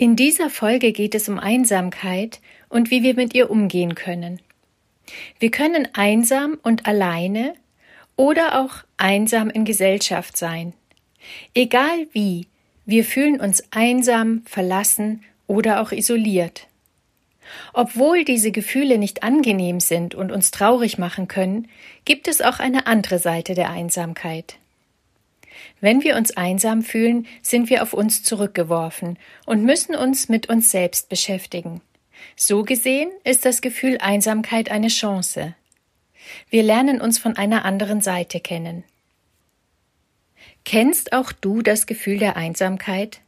In dieser Folge geht es um Einsamkeit und wie wir mit ihr umgehen können. Wir können einsam und alleine oder auch einsam in Gesellschaft sein. Egal wie, wir fühlen uns einsam, verlassen oder auch isoliert. Obwohl diese Gefühle nicht angenehm sind und uns traurig machen können, gibt es auch eine andere Seite der Einsamkeit. Wenn wir uns einsam fühlen, sind wir auf uns zurückgeworfen und müssen uns mit uns selbst beschäftigen. So gesehen ist das Gefühl Einsamkeit eine Chance. Wir lernen uns von einer anderen Seite kennen. Kennst auch du das Gefühl der Einsamkeit?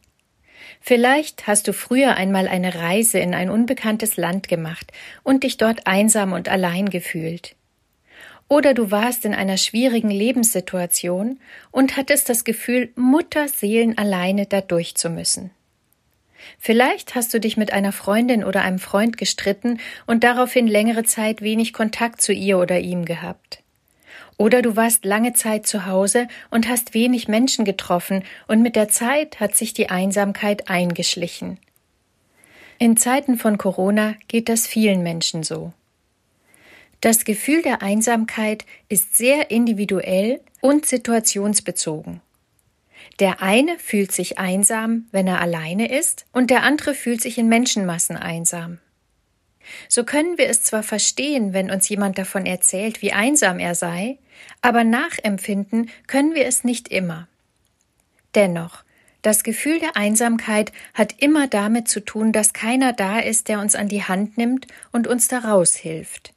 Vielleicht hast du früher einmal eine Reise in ein unbekanntes Land gemacht und dich dort einsam und allein gefühlt. Oder du warst in einer schwierigen Lebenssituation und hattest das Gefühl, Mutterseelen alleine da durch zu müssen. Vielleicht hast du dich mit einer Freundin oder einem Freund gestritten und daraufhin längere Zeit wenig Kontakt zu ihr oder ihm gehabt. Oder du warst lange Zeit zu Hause und hast wenig Menschen getroffen und mit der Zeit hat sich die Einsamkeit eingeschlichen. In Zeiten von Corona geht das vielen Menschen so. Das Gefühl der Einsamkeit ist sehr individuell und situationsbezogen. Der eine fühlt sich einsam, wenn er alleine ist, und der andere fühlt sich in Menschenmassen einsam. So können wir es zwar verstehen, wenn uns jemand davon erzählt, wie einsam er sei, aber nachempfinden können wir es nicht immer. Dennoch, das Gefühl der Einsamkeit hat immer damit zu tun, dass keiner da ist, der uns an die Hand nimmt und uns daraus hilft.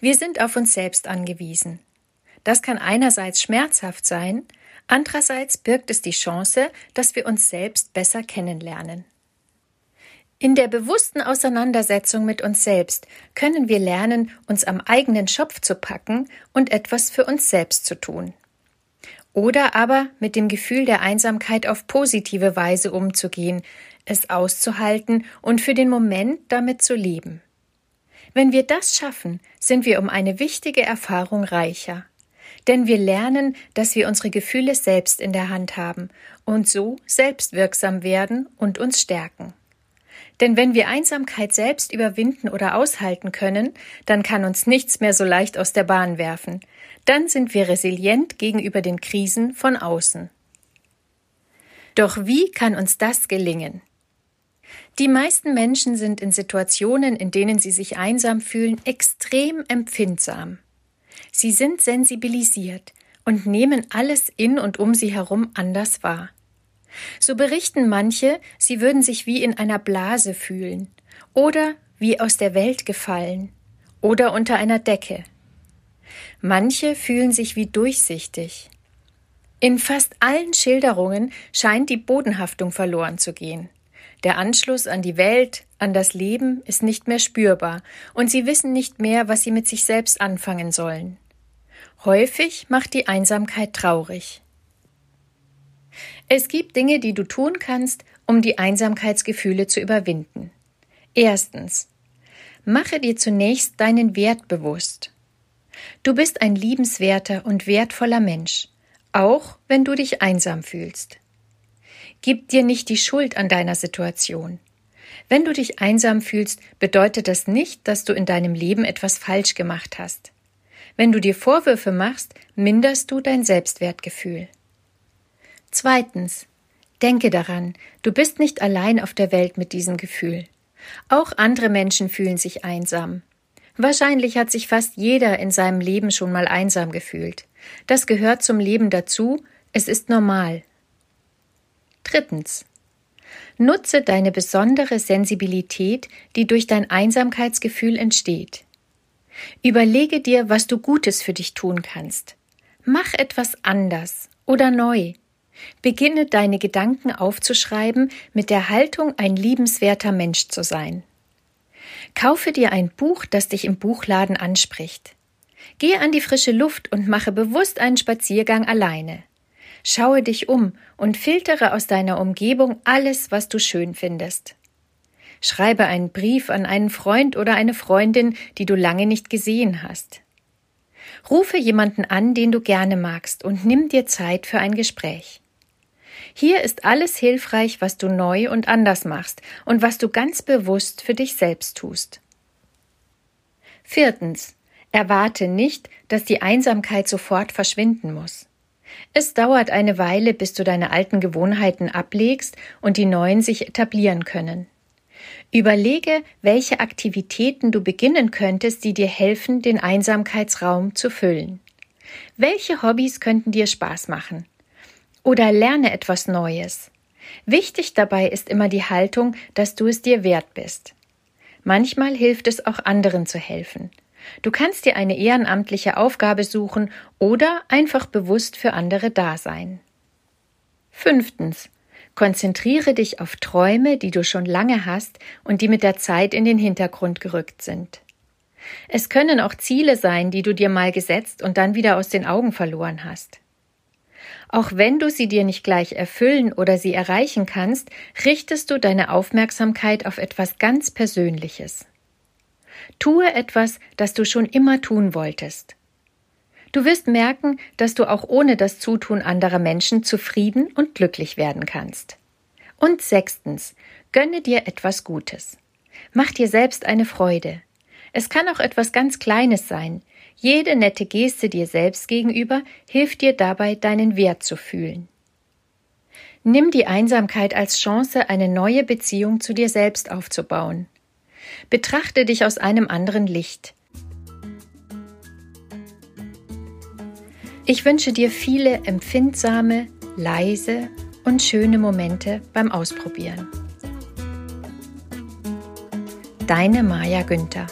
Wir sind auf uns selbst angewiesen. Das kann einerseits schmerzhaft sein, andererseits birgt es die Chance, dass wir uns selbst besser kennenlernen. In der bewussten Auseinandersetzung mit uns selbst können wir lernen, uns am eigenen Schopf zu packen und etwas für uns selbst zu tun. Oder aber mit dem Gefühl der Einsamkeit auf positive Weise umzugehen, es auszuhalten und für den Moment damit zu leben. Wenn wir das schaffen, sind wir um eine wichtige Erfahrung reicher. Denn wir lernen, dass wir unsere Gefühle selbst in der Hand haben und so selbstwirksam werden und uns stärken. Denn wenn wir Einsamkeit selbst überwinden oder aushalten können, dann kann uns nichts mehr so leicht aus der Bahn werfen. Dann sind wir resilient gegenüber den Krisen von außen. Doch wie kann uns das gelingen? Die meisten Menschen sind in Situationen, in denen sie sich einsam fühlen, extrem empfindsam. Sie sind sensibilisiert und nehmen alles in und um sie herum anders wahr. So berichten manche, sie würden sich wie in einer Blase fühlen oder wie aus der Welt gefallen oder unter einer Decke. Manche fühlen sich wie durchsichtig. In fast allen Schilderungen scheint die Bodenhaftung verloren zu gehen. Der Anschluss an die Welt, an das Leben ist nicht mehr spürbar, und sie wissen nicht mehr, was sie mit sich selbst anfangen sollen. Häufig macht die Einsamkeit traurig. Es gibt Dinge, die du tun kannst, um die Einsamkeitsgefühle zu überwinden. Erstens. Mache dir zunächst deinen Wert bewusst. Du bist ein liebenswerter und wertvoller Mensch, auch wenn du dich einsam fühlst. Gib dir nicht die Schuld an deiner Situation. Wenn du dich einsam fühlst, bedeutet das nicht, dass du in deinem Leben etwas falsch gemacht hast. Wenn du dir Vorwürfe machst, minderst du dein Selbstwertgefühl. Zweitens. Denke daran, du bist nicht allein auf der Welt mit diesem Gefühl. Auch andere Menschen fühlen sich einsam. Wahrscheinlich hat sich fast jeder in seinem Leben schon mal einsam gefühlt. Das gehört zum Leben dazu, es ist normal. Drittens. Nutze deine besondere Sensibilität, die durch dein Einsamkeitsgefühl entsteht. Überlege dir, was du Gutes für dich tun kannst. Mach etwas anders oder neu. Beginne deine Gedanken aufzuschreiben mit der Haltung, ein liebenswerter Mensch zu sein. Kaufe dir ein Buch, das dich im Buchladen anspricht. Gehe an die frische Luft und mache bewusst einen Spaziergang alleine. Schaue dich um und filtere aus deiner Umgebung alles, was du schön findest. Schreibe einen Brief an einen Freund oder eine Freundin, die du lange nicht gesehen hast. Rufe jemanden an, den du gerne magst, und nimm dir Zeit für ein Gespräch. Hier ist alles hilfreich, was du neu und anders machst und was du ganz bewusst für dich selbst tust. Viertens. Erwarte nicht, dass die Einsamkeit sofort verschwinden muss. Es dauert eine Weile, bis du deine alten Gewohnheiten ablegst und die neuen sich etablieren können. Überlege, welche Aktivitäten du beginnen könntest, die dir helfen, den Einsamkeitsraum zu füllen. Welche Hobbys könnten dir Spaß machen? Oder lerne etwas Neues. Wichtig dabei ist immer die Haltung, dass du es dir wert bist. Manchmal hilft es auch anderen zu helfen. Du kannst dir eine ehrenamtliche Aufgabe suchen oder einfach bewusst für andere da sein. Fünftens. Konzentriere dich auf Träume, die du schon lange hast und die mit der Zeit in den Hintergrund gerückt sind. Es können auch Ziele sein, die du dir mal gesetzt und dann wieder aus den Augen verloren hast. Auch wenn du sie dir nicht gleich erfüllen oder sie erreichen kannst, richtest du deine Aufmerksamkeit auf etwas ganz Persönliches. Tue etwas, das du schon immer tun wolltest. Du wirst merken, dass du auch ohne das Zutun anderer Menschen zufrieden und glücklich werden kannst. Und sechstens, gönne dir etwas Gutes. Mach dir selbst eine Freude. Es kann auch etwas ganz Kleines sein. Jede nette Geste dir selbst gegenüber hilft dir dabei, deinen Wert zu fühlen. Nimm die Einsamkeit als Chance, eine neue Beziehung zu dir selbst aufzubauen. Betrachte dich aus einem anderen Licht. Ich wünsche dir viele empfindsame, leise und schöne Momente beim Ausprobieren. Deine Maja Günther